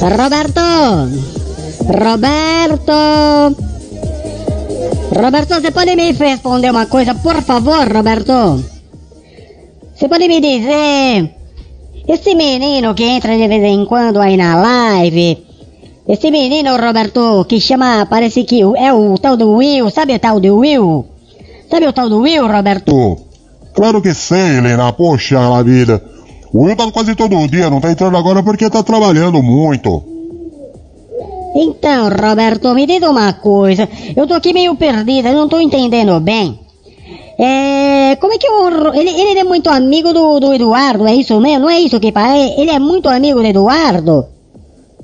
Roberto! Roberto! Roberto, você pode me responder uma coisa, por favor, Roberto? Você pode me dizer... Esse menino que entra de vez em quando aí na live... Esse menino, Roberto, que chama... Parece que é o tal do Will, sabe o tal do Will? Sabe o tal do Will, Roberto? Claro que sei, Helena. Poxa, na vida. O Will tá quase todo dia, não tá entrando agora porque tá trabalhando muito. Então, Roberto, me diga uma coisa. Eu tô aqui meio perdida, não tô entendendo bem. É. Como é que o. Ele, ele é muito amigo do, do Eduardo, é isso mesmo? Não é isso que parece? Ele é muito amigo do Eduardo?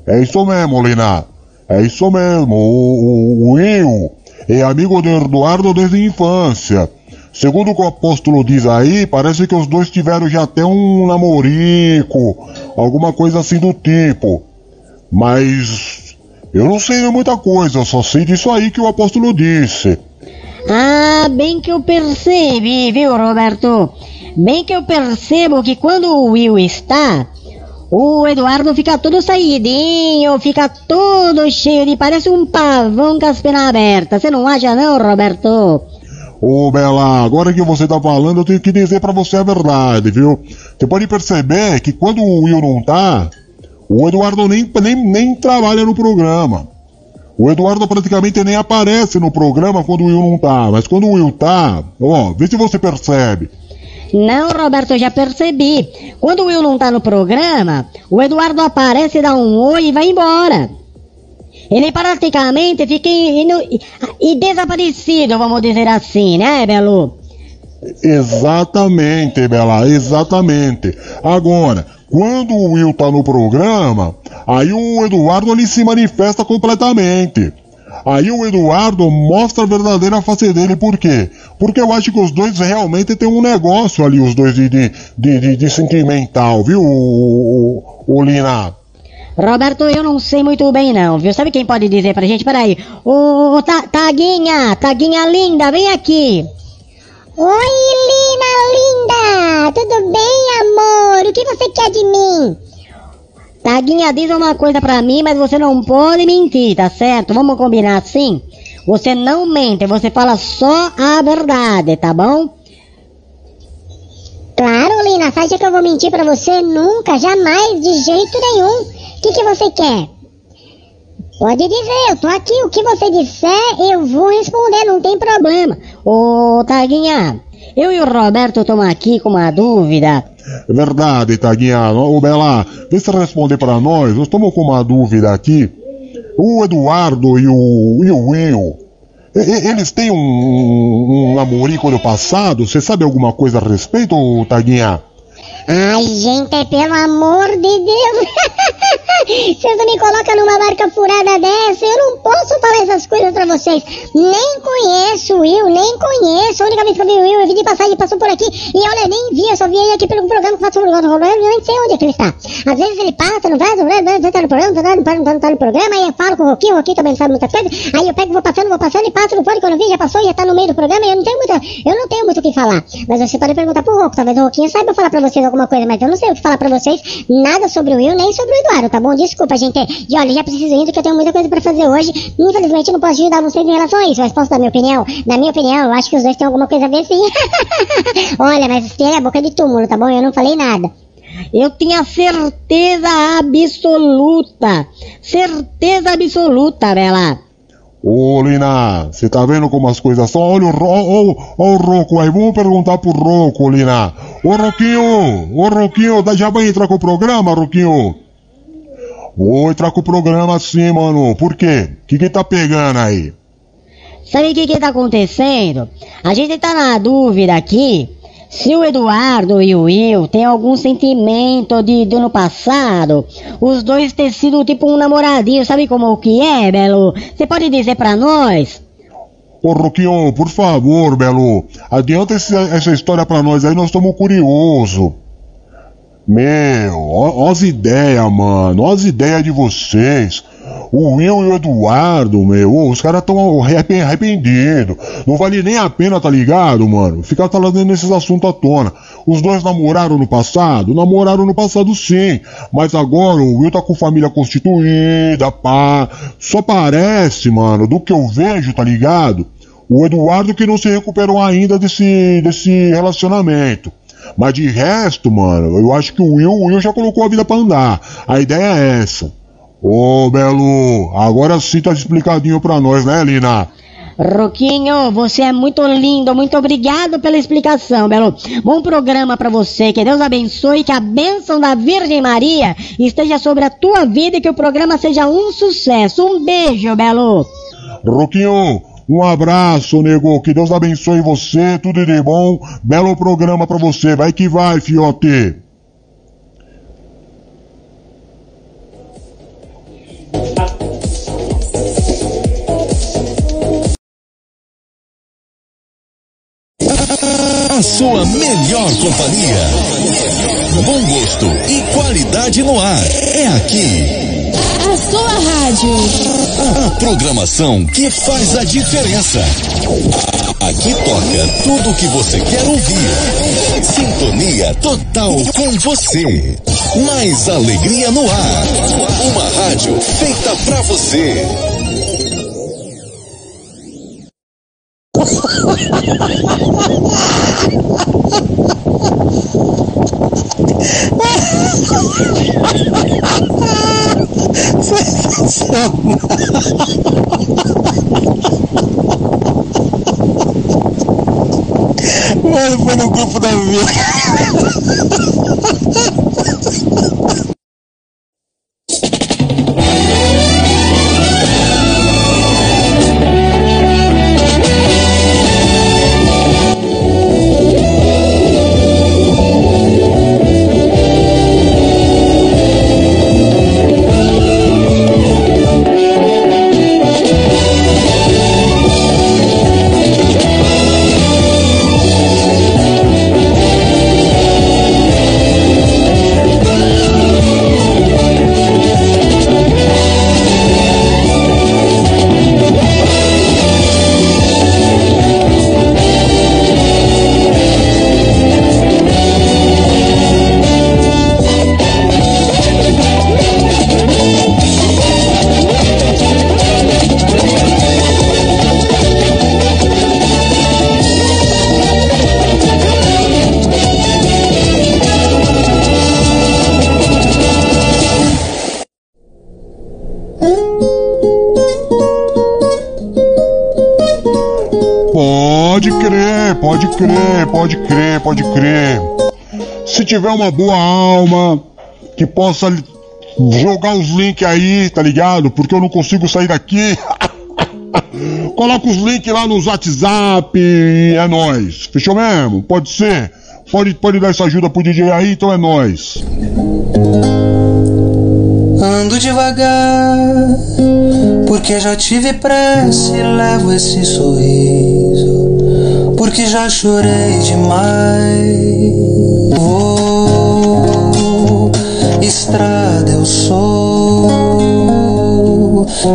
É isso mesmo, Lina. É isso mesmo. O, o, o Will é amigo do Eduardo desde a infância. Segundo o que o apóstolo diz aí, parece que os dois tiveram já até um namorico, alguma coisa assim do tipo. Mas eu não sei muita coisa, só sei disso aí que o apóstolo disse. Ah, bem que eu percebi, viu, Roberto? Bem que eu percebo que quando o Will está, o Eduardo fica todo saidinho, fica todo cheio de. parece um pavão com as penas abertas. Você não acha, não, Roberto? Ô Bela, agora que você tá falando, eu tenho que dizer para você a verdade, viu? Você pode perceber que quando o Will não tá, o Eduardo nem, nem, nem trabalha no programa. O Eduardo praticamente nem aparece no programa quando o Will não tá. Mas quando o Will tá, ó, vê se você percebe. Não, Roberto, eu já percebi. Quando o Will não tá no programa, o Eduardo aparece, dá um oi e vai embora. Ele praticamente fica in, in, in, desaparecido, vamos dizer assim, né, Belo? Exatamente, Bela, exatamente. Agora, quando o Will tá no programa, aí o Eduardo ele se manifesta completamente. Aí o Eduardo mostra a verdadeira face dele, por quê? Porque eu acho que os dois realmente têm um negócio ali, os dois de, de, de, de sentimental, viu, o, o, o Lina? Roberto, eu não sei muito bem não, viu? Sabe quem pode dizer pra gente? Peraí. Ô, ta, Taguinha, Taguinha linda, vem aqui. Oi, Lina linda! Tudo bem, amor? O que você quer de mim? Taguinha, diz uma coisa pra mim, mas você não pode mentir, tá certo? Vamos combinar assim? Você não mente, você fala só a verdade, tá bom? Claro, Lina, você acha que eu vou mentir pra você? Nunca, jamais, de jeito nenhum. Que, que você quer? Pode dizer, eu tô aqui. O que você disser, eu vou responder, não tem problema. Ô, Taguinha, eu e o Roberto estamos aqui com uma dúvida. É verdade, Taguinha. Ô, Bela, deixa responder para nós. Nós estamos com uma dúvida aqui. O Eduardo e o, e o Will, eles têm um, um, um namorico no passado? Você sabe alguma coisa a respeito, Taguinha? Ai, gente, pelo amor de Deus. vocês me colocam numa barca furada dessa, eu não posso falar essas coisas pra vocês. Nem conheço o Will, nem conheço. A única vez que eu vi o Will, eu vi de passar, ele passou por aqui. E olha, nem vi, eu só vi ele aqui pelo programa que sobre o programa. Eu nem sei onde é que ele está. Às vezes ele passa, não vai, não vai, não tá no programa, não tá no, programa, não tá no programa. Aí eu falo com o Roquinho, o Roquinho também sabe muitas coisas. Aí eu pego, vou passando, vou passando e passo no fone. Quando eu vi, já passou, já tá no meio do programa. E eu não tenho muito, eu não tenho muito o que falar. Mas você pode perguntar pro Roco, talvez o Roquinho saiba falar pra vocês alguma coisa, mas eu não sei o que falar pra vocês. Nada sobre o Will, nem sobre o Eduardo, tá bom? Desculpa, gente. E olha, já preciso indo que eu tenho muita coisa pra fazer hoje. Infelizmente eu não posso ajudar vocês em relação a isso, mas posso dar minha opinião? Na minha opinião, eu acho que os dois têm alguma coisa a ver sim. olha, mas tem a boca de túmulo, tá bom? Eu não falei nada. Eu tinha certeza absoluta. Certeza absoluta, Bela. Ô, Lina, você tá vendo como as coisas são? Olha o, ó, ó, o Roco aí, vamos perguntar pro Roco, Lina. Ô, Roquinho, ô, Roquinho, já vai entrar com o programa, Roquinho? Vou entrar com o programa sim, mano. Por quê? O que que tá pegando aí? Sabe o que que tá acontecendo? A gente tá na dúvida aqui se o Eduardo e o Will têm algum sentimento de, do ano passado, os dois ter sido tipo um namoradinho, sabe como que é, Belo? Você pode dizer pra nós? Ô, Roquinho, por favor, Belo, adianta esse, essa história pra nós aí, nós estamos curiosos. Meu, ó, ó as ideias, mano, ó as ideias de vocês. O Will e o Eduardo, meu, os caras tão arrependidos. Não vale nem a pena, tá ligado, mano? Ficar trazendo esses assuntos à tona. Os dois namoraram no passado? Namoraram no passado sim. Mas agora o Will tá com família constituída, pá. Só parece, mano, do que eu vejo, tá ligado? O Eduardo que não se recuperou ainda desse, desse relacionamento. Mas de resto, mano, eu acho que o Will, o Will já colocou a vida pra andar. A ideia é essa. Ô, Belo, agora sim tá explicadinho pra nós, né, Lina? Roquinho, você é muito lindo, muito obrigado pela explicação, Belo. Bom programa para você, que Deus abençoe, que a bênção da Virgem Maria esteja sobre a tua vida e que o programa seja um sucesso. Um beijo, Belo. Roquinho, um abraço, nego, que Deus abençoe você, tudo de bom. Belo programa para você, vai que vai, fiote. A sua melhor companhia. Bom gosto e qualidade no ar. É aqui. A sua rádio. A programação que faz a diferença. Aqui toca tudo o que você quer ouvir. Sintonia total com você. Mais alegria no ar. Uma rádio feita pra você. Mano, foi no grupo da vida. Se tiver uma boa alma que possa jogar os links aí, tá ligado? Porque eu não consigo sair daqui. Coloca os links lá nos WhatsApp e é nóis. Fechou mesmo? Pode ser? Pode, pode dar essa ajuda pro DJ aí, então é nóis. Ando devagar, porque já tive pressa e levo esse sorriso, porque já chorei demais. Vou, estrada eu sou,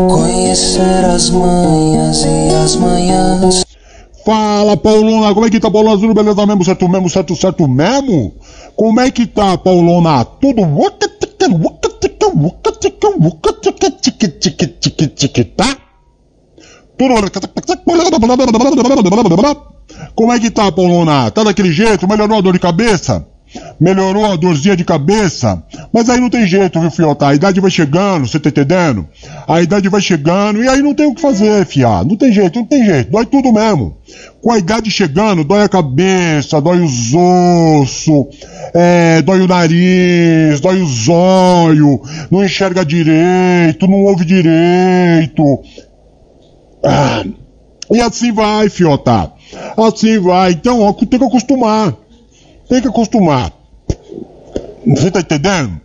conhecer as manhas e as manhãs. Fala, Paulona, como é que tá, Paulona Azul? Beleza mesmo, certo mesmo, certo, certo mesmo? Como é que tá, Paulona? Tudo tá? Tudo Como é que tá, Paulona? Tá daquele jeito? Melhorou a dor de cabeça? Melhorou a dorzinha de cabeça? Mas aí não tem jeito, viu, fiota? A idade vai chegando, você tá entendendo? A idade vai chegando e aí não tem o que fazer, fia. Não tem jeito, não tem jeito. Dói tudo mesmo. Com a idade chegando, dói a cabeça, dói os ossos, é, dói o nariz, dói os olhos, não enxerga direito, não ouve direito. Ah, e assim vai, fiota. Assim vai. Então, ó, tem que acostumar. Tem que acostumar. Você tá entendendo?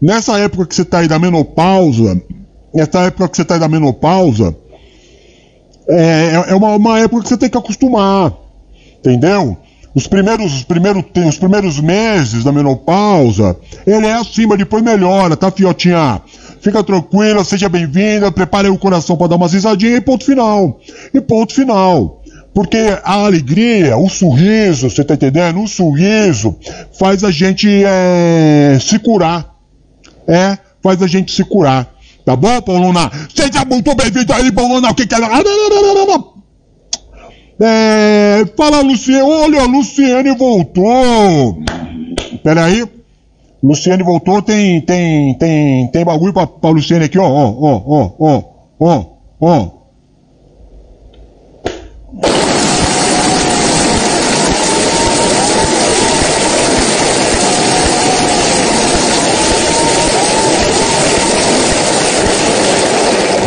Nessa época que você tá aí da menopausa, nessa época que você tá aí da menopausa, é, é uma, uma época que você tem que acostumar. Entendeu? Os primeiros, os, primeiros, os primeiros meses da menopausa, ele é assim, mas depois melhora, tá, fiotinha? Fica tranquila, seja bem-vinda, prepare o coração para dar umas risadinhas e ponto final. E ponto final. Porque a alegria, o sorriso, você tá entendendo? O sorriso faz a gente é, se curar. É, faz a gente se curar. Tá bom, Pauluna? Seja muito bem-vindo aí, Pauluna. O que que ela... É, fala, Luciane. Olha, a Luciane voltou. Pera aí. Luciane voltou, tem, tem, tem, tem bagulho pra, pra Luciane aqui, ó, ó, ó, ó, ó, ó, ó.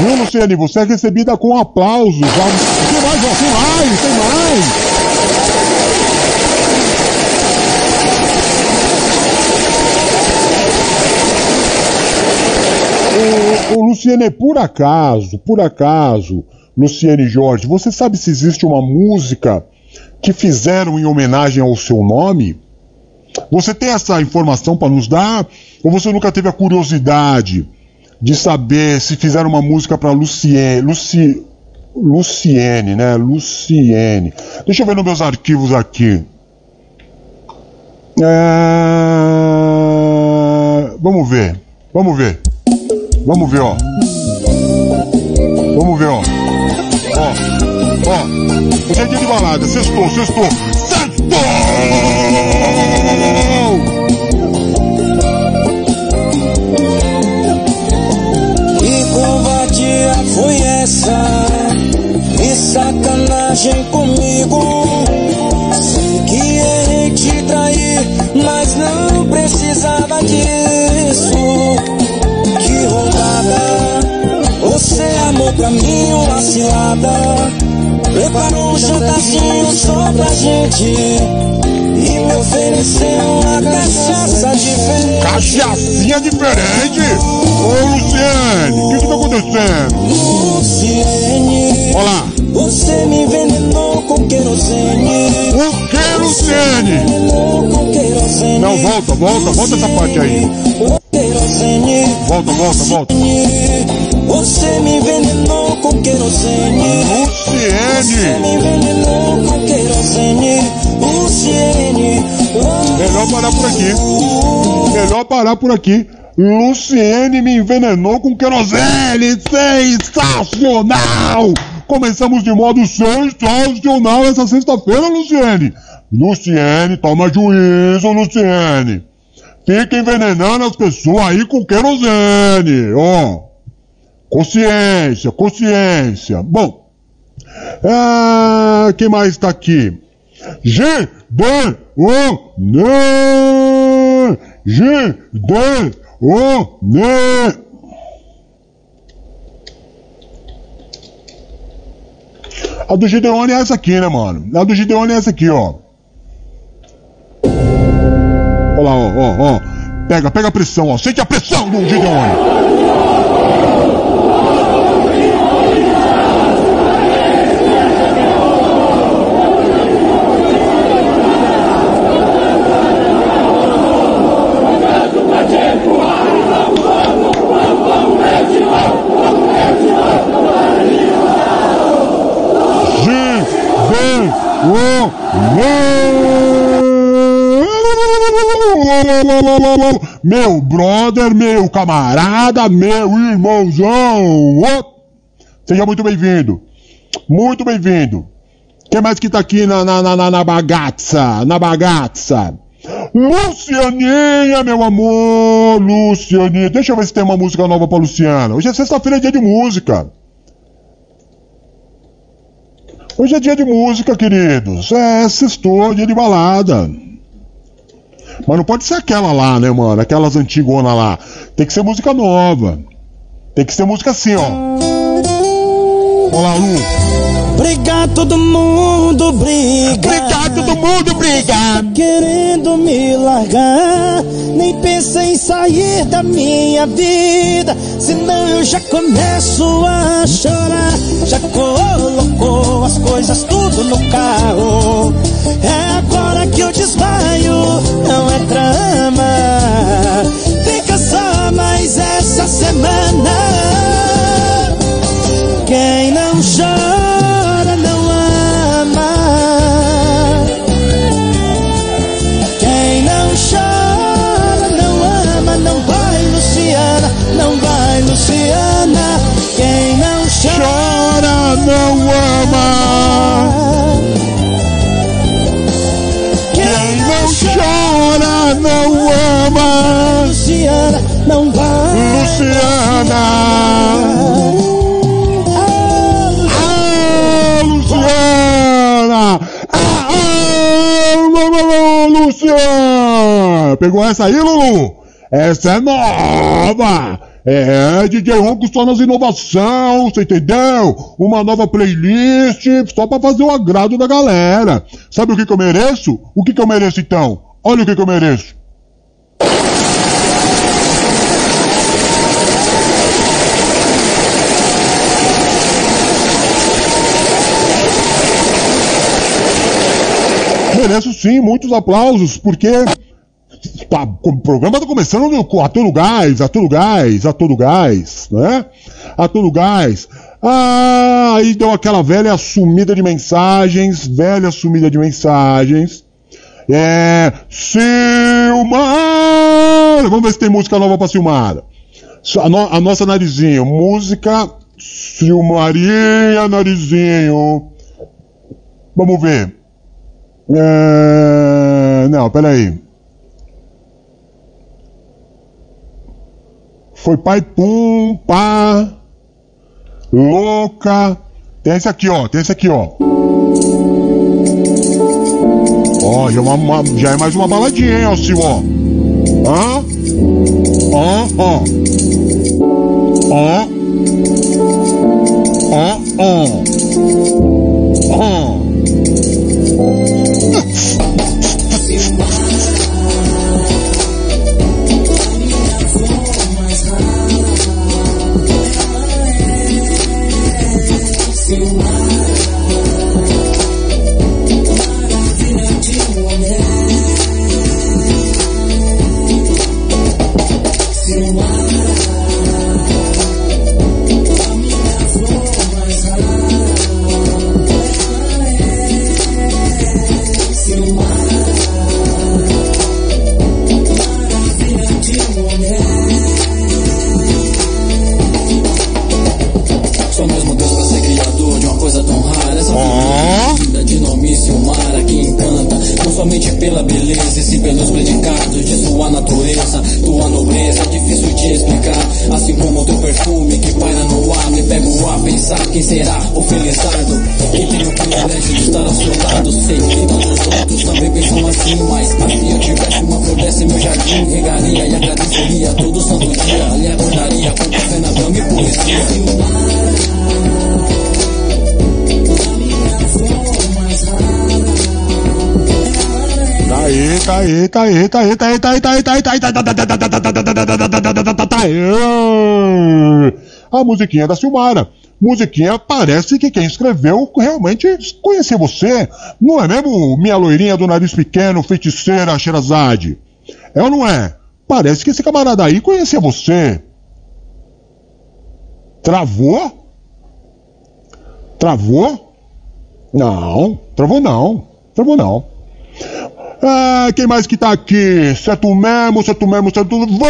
Viu, Luciane? Você é recebida com aplausos. Tem mais, ó, tem mais, tem mais. Ô, ô, Luciane, por acaso, por acaso, Luciane Jorge, você sabe se existe uma música que fizeram em homenagem ao seu nome? Você tem essa informação para nos dar? Ou você nunca teve a curiosidade de saber se fizeram uma música para Luciene, Luci, Luciene, né? Luciene. Deixa eu ver nos meus arquivos aqui. É... Vamos ver, vamos ver. Vamos ver, ó. Vamos ver, ó. Ó, ó. Hoje é de balada. Sextou, sextou. Sextou! Foi essa? Que sacanagem comigo. Sei que errei te trair, mas não precisava disso. Que roubada, você amou pra mim uma cilada. Preparou um jantarzinho só pra gente. E me ofereceu uma cachaça diferente. Cachaçinha diferente? Ô, Luciane, o que que tá acontecendo? Luciene, Olá. você me envenenou com querosene. O que, querosene. Não, volta, volta, volta essa parte aí. Volta, volta, volta. Você me envenenou com querosene. Você Luciene! me envenenou com querosene. Luciene. Melhor parar por aqui. Melhor parar por aqui. Luciene me envenenou com querosene. Sensacional! Começamos de modo sensacional essa sexta-feira, Luciene. Luciene, toma juízo, Luciene. Fica envenenando as pessoas aí com querosene. Ó. Consciência, consciência. Bom. Ah, quem mais tá aqui? G, D, O, N. G, D, O, N. A do Gideone é essa aqui, né, mano? A do Gideone é essa aqui, ó. Olha lá, ó, ó, ó. Pega, pega a pressão, ó. Sente a pressão do Gideone. G, D, O, N. Meu brother, meu camarada, meu irmãozão. Ô, Seja muito bem-vindo. Muito bem-vindo. Quem mais que tá aqui na, na, na, na, na bagaça? Na bagaça. Lucianinha, meu amor, Lucianinha. Deixa eu ver se tem uma música nova pra Luciana. Hoje é sexta-feira, é dia de música. Hoje é dia de música, queridos. É, sextou, dia de balada. Mas não pode ser aquela lá, né, mano? Aquelas antigonas lá. Tem que ser música nova. Tem que ser música assim, ó. Olá, Lu. Brigar todo mundo, briga. Brigar, todo mundo. Tá querendo me largar, nem pensei em sair da minha vida. Senão eu já começo a chorar. Já colocou as coisas tudo no carro. É agora que eu desmaio, não é trama. Fica só mais essa semana. Quem não chora. Luciana. Ah, Luciana! Ah, ah, Lu- Luciana! Pegou essa aí, Lulu? Essa é nova! É, DJ Ronco só nas inovação, você entendeu? Uma nova playlist só pra fazer o agrado da galera. Sabe o que, que eu mereço? O que, que eu mereço então? Olha o que, que eu mereço. Mereço sim, muitos aplausos, porque tá, o programa tá começando com- a todo gás, a todo gás, a todo gás, né? A todo gás. Ah, aí deu aquela velha sumida de mensagens, velha sumida de mensagens. É. Silmar! Vamos ver se tem música nova pra Silmar. A, no- a nossa narizinho, música Silmaria Narizinho. Vamos ver. É... Não, peraí. Foi pai pum, pá, louca. Tem esse aqui, ó. Tem esse aqui, ó. Ó, já, é uma- uma- já é mais uma baladinha, hein, Sil, ó. Hã? Ó. Ó. Ó, ó. Ó. o felizardo. Quem tem o estar ao seu lado. Sei que todos os outros também pensam assim. Mas se eu tivesse uma flor dessa em meu jardim, regaria e agradeceria todo santo dia. Lhe acordaria com café na cama e poesia. Tá aí, tá aí, tá aí, tá aí, tá aí, tá aí, tá aí, tá aí, tá aí, tá aí, tá aí, tá aí, tá aí, tá aí, tá aí, tá aí. A musiquinha da Silmara. Musiquinha parece que quem escreveu realmente conhecia você. Não é mesmo, minha loirinha do nariz pequeno, feiticeira Sherazade? É ou não é? Parece que esse camarada aí conhecia você. Travou? Travou? Não, travou não. Travou não. Ah, quem mais que tá aqui? Certo mesmo, certo mesmo, certo. Vânia!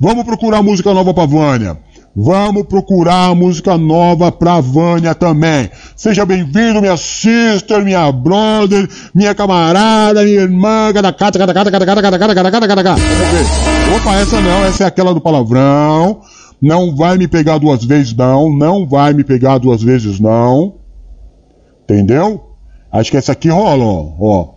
Vamos procurar música nova pra Vânia. Vamos procurar música nova pra Vânia também. Seja bem-vindo, minha sister, minha brother, minha camarada, minha irmã, cada cata, cada cata, cada cata, cada cata, cada cata, cada. Opa, essa não, essa é aquela do palavrão. Não vai me pegar duas vezes, não. Não vai me pegar duas vezes, não. Entendeu? Acho que essa aqui rola, ó. ó.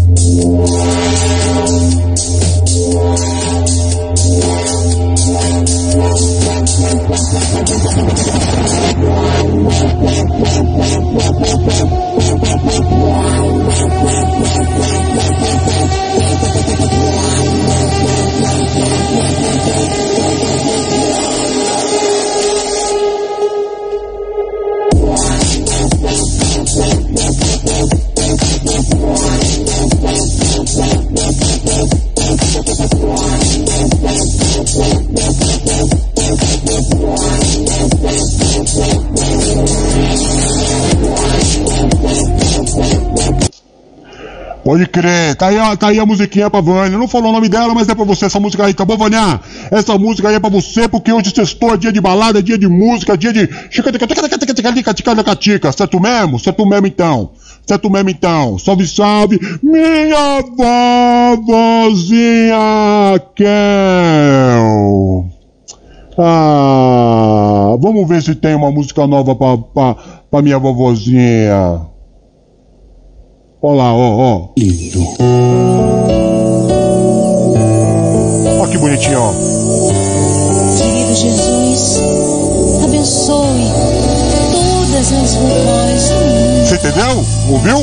Thank you. Crer, tá aí, ó, tá aí a musiquinha pra Vânia. Não falou o nome dela, mas é pra você essa música aí, tá bom, Vânia? Essa música aí é pra você, porque hoje sextou, é dia de balada, é dia de música, é dia de. Certo mesmo? Certo mesmo então. Certo mesmo então. Salve, salve, minha vovozinha Kel. Ah, vamos ver se tem uma música nova pra, pra, pra minha vovozinha. Olha lá, ó, ó. Lindo. Ó que bonitinho, ó. Querido Jesus, abençoe todas as vovós do mundo. Você entendeu? Ouviu?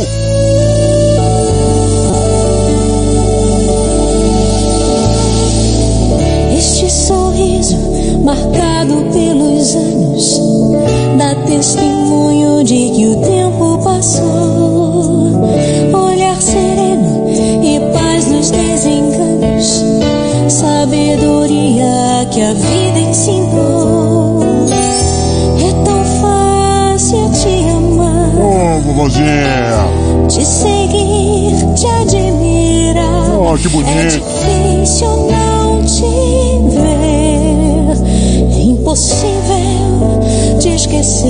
Este sorriso marcado pelos anos dá testemunho de que o tempo passou. Olhar sereno e paz nos desenganos, sabedoria que a vida ensinou. É tão fácil te amar. Ô, vovozinha. Te seguir, te admirar. Oh, que É bonito. difícil não te ver. É impossível te esquecer.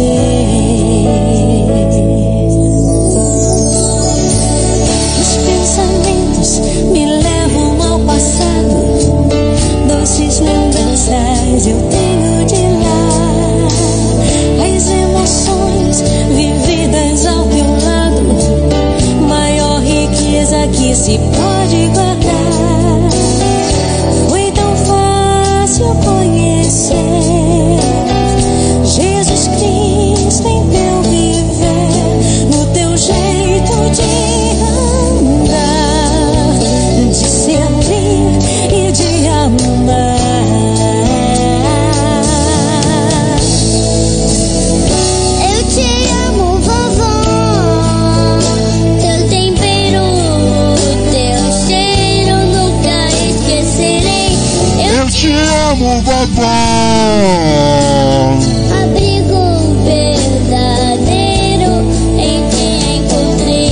Doces lembranças eu tenho de lá. As emoções vividas ao teu lado maior riqueza que se pode guardar. Amo, vovó. abrigo verdadeiro em quem encontrei.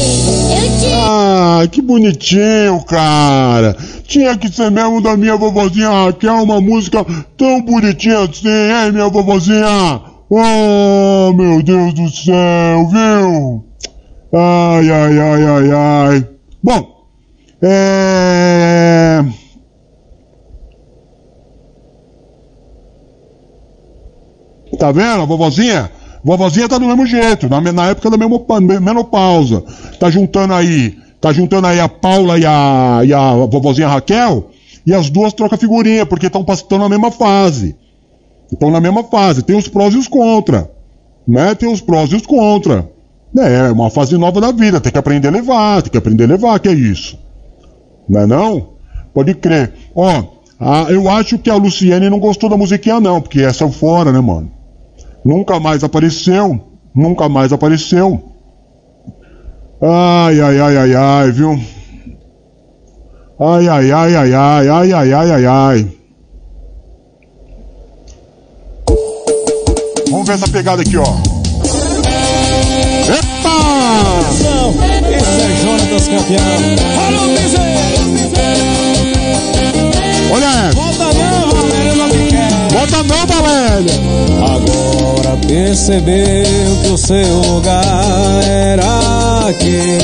Eu te Ah, que bonitinho, cara. Tinha que ser mesmo da minha vovozinha Raquel, uma música tão bonitinha assim, hein, minha vovozinha? Oh, meu Deus do céu, viu? Ai, ai, ai, ai, ai. Bom, é... Tá vendo, a vovozinha? Vovozinha tá do mesmo jeito, na, na época da menopausa. Tá juntando aí, tá juntando aí a Paula e a, e a vovozinha Raquel, e as duas trocam figurinha, porque estão na mesma fase. Estão na mesma fase. Tem os prós e os contra. Né? Tem os prós e os contra. É, é uma fase nova da vida, tem que aprender a levar, tem que aprender a levar, que é isso. Não é não? Pode crer. Ó, a- eu acho que a Luciene não gostou da musiquinha não, porque essa é fora, né, mano? Nunca mais apareceu, nunca mais apareceu. Ai, ai, ai, ai, ai, viu? Ai, ai, ai, ai, ai, ai, ai, ai, ai, ai. Vamos ver essa pegada aqui, ó. Epa! Esse é Jonatas campeão. Alô! Olha essa. Volta não, Valéria, Agora percebeu que o seu lugar era aqui.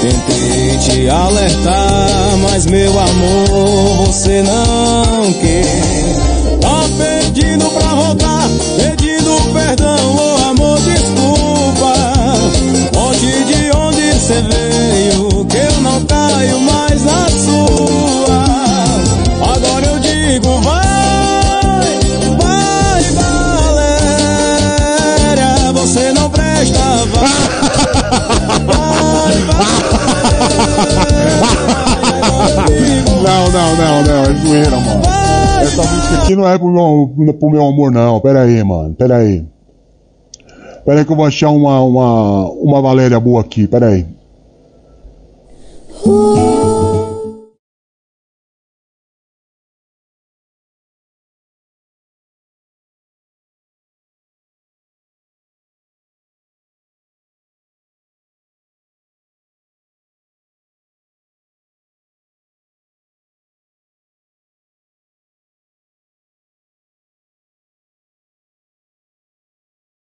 Tentei te alertar, mas meu amor, você não quer. Tá pedindo pra voltar, pedindo perdão, ô amor, desculpa. Volte de onde você veio, é pro meu, pro meu amor, não. Pera aí, mano, pera aí. Pera aí que eu vou achar uma, uma, uma Valéria boa aqui, pera aí.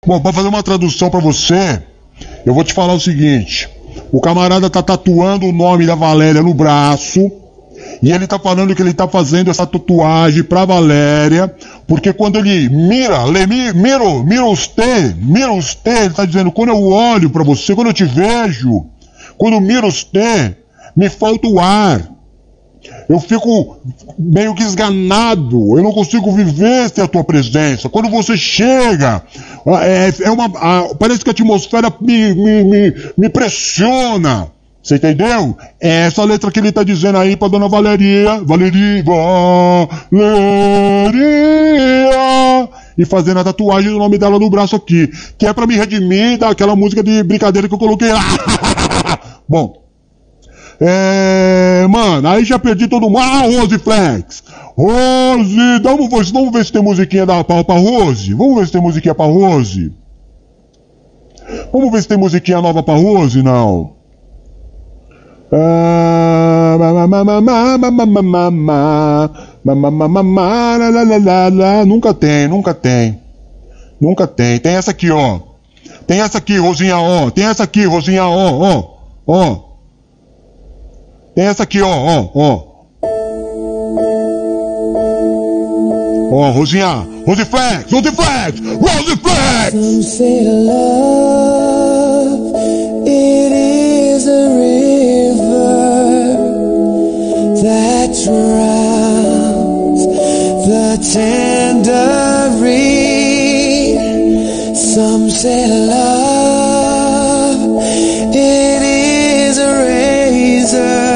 Bom, pra fazer uma tradução pra você, eu vou te falar o seguinte. O camarada tá tatuando o nome da Valéria no braço. E ele tá falando que ele tá fazendo essa tatuagem pra Valéria, porque quando ele mira, miro, mira você, mira você, ele tá dizendo, quando eu olho pra você, quando eu te vejo, quando miro você, me falta o ar. Eu fico meio que esganado, eu não consigo viver sem a tua presença. Quando você chega, é, é uma, a- parece que a atmosfera me, me, me, me pressiona. Você entendeu? É essa letra que ele tá dizendo aí pra dona Valeria. Valeria, Valeria. E fazendo a tatuagem do nome dela no braço aqui. Que é pra me redimir daquela música de brincadeira que eu coloquei lá. Bom. É, mano, aí já perdi todo mundo. Ah, Rose Flex! Rose! Vamos, vamos ver se tem musiquinha da, pra, pra Rose. Vamos ver se tem musiquinha pra Rose. Vamos ver se tem musiquinha nova pra Rose, não. Nunca tem, nunca tem. Nunca tem. Tem essa aqui, ó. Tem essa aqui, Rosinha, ó. Tem essa aqui, Rosinha, ó, ó, ó. Tem essa aqui, ó, ó, ó. Ó, Rosinha. Rose Flex, Rose Flex, Rose Flex! Some say love, it is a river that drowns the tender reed. Some say love, it is a razor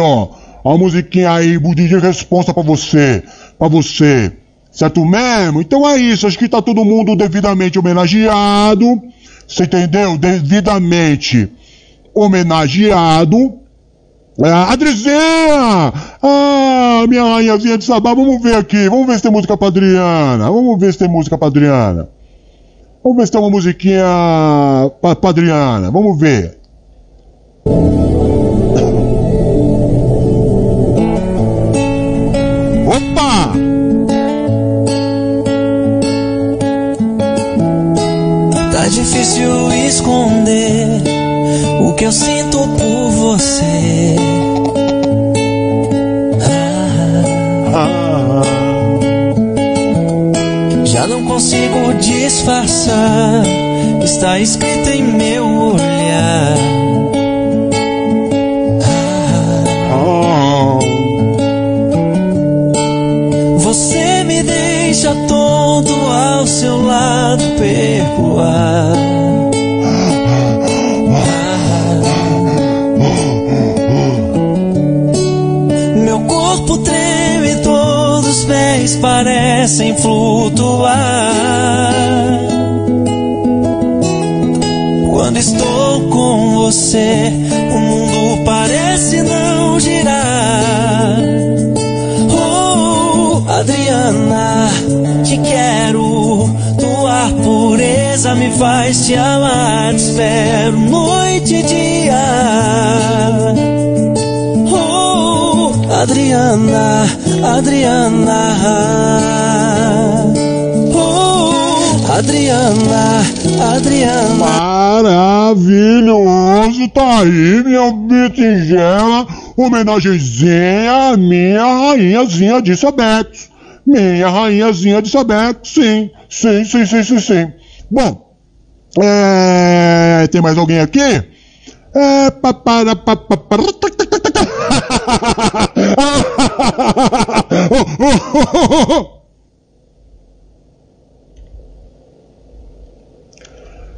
ó. A musiquinha aí de responsa pra você. Pra você. Certo mesmo? Então é isso. Acho que tá todo mundo devidamente homenageado. Você entendeu? Devidamente homenageado. É, Adrizinha! Ah, minha rainhazinha de sabá, vamos ver aqui. Vamos ver se tem música pra Adriana. Vamos ver se tem música pra Adriana. Vamos ver se tem uma musiquinha pra, pra Adriana. Vamos ver. Opa! Tá difícil esconder o que eu sinto por você. Ah, já não consigo disfarçar, está escrito em meu olhar. Ao seu lado percoar. Meu corpo treme, todos os pés parecem flutuar. Quando estou com você, o mundo parece não girar. Oh, Adriana, te quero. Pureza me faz te amar. Te espero noite e dia. Oh, Adriana, Adriana. Oh, Adriana, Adriana. Maravilhoso, tá aí, minha bitingela. Homenagenzinha à minha rainhazinha de Sabex. Minha rainhazinha Sabex, sim. Sim, sim, sim, sim, sim. Bom, é, tem mais alguém aqui? É, papara, papara,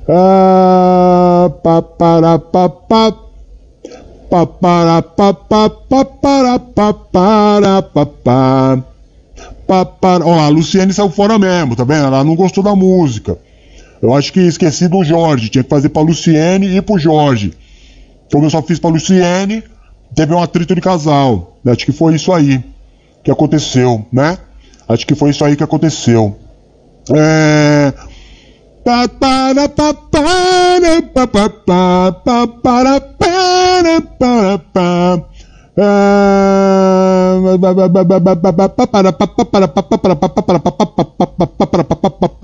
Ah, pa, para, pa, pa, pa, para, pa, pa, pa. Ó, a Luciene saiu fora mesmo, tá vendo? Ela não gostou da música. Eu acho que esqueci do Jorge. Tinha que fazer pra Luciene e pro Jorge. Como eu só fiz pra Luciene, teve um atrito de casal. Acho que foi isso aí que aconteceu, né? Acho que foi isso aí que aconteceu. É. Para,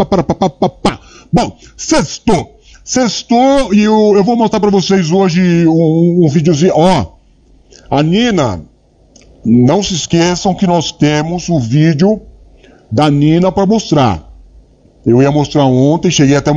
para, para, para, para. Bom, sextou. Sextou e eu, eu vou mostrar pra vocês hoje um, um videozinho. Ó, a Nina, não se esqueçam que nós temos o vídeo da Nina para mostrar. Eu ia mostrar ontem, cheguei até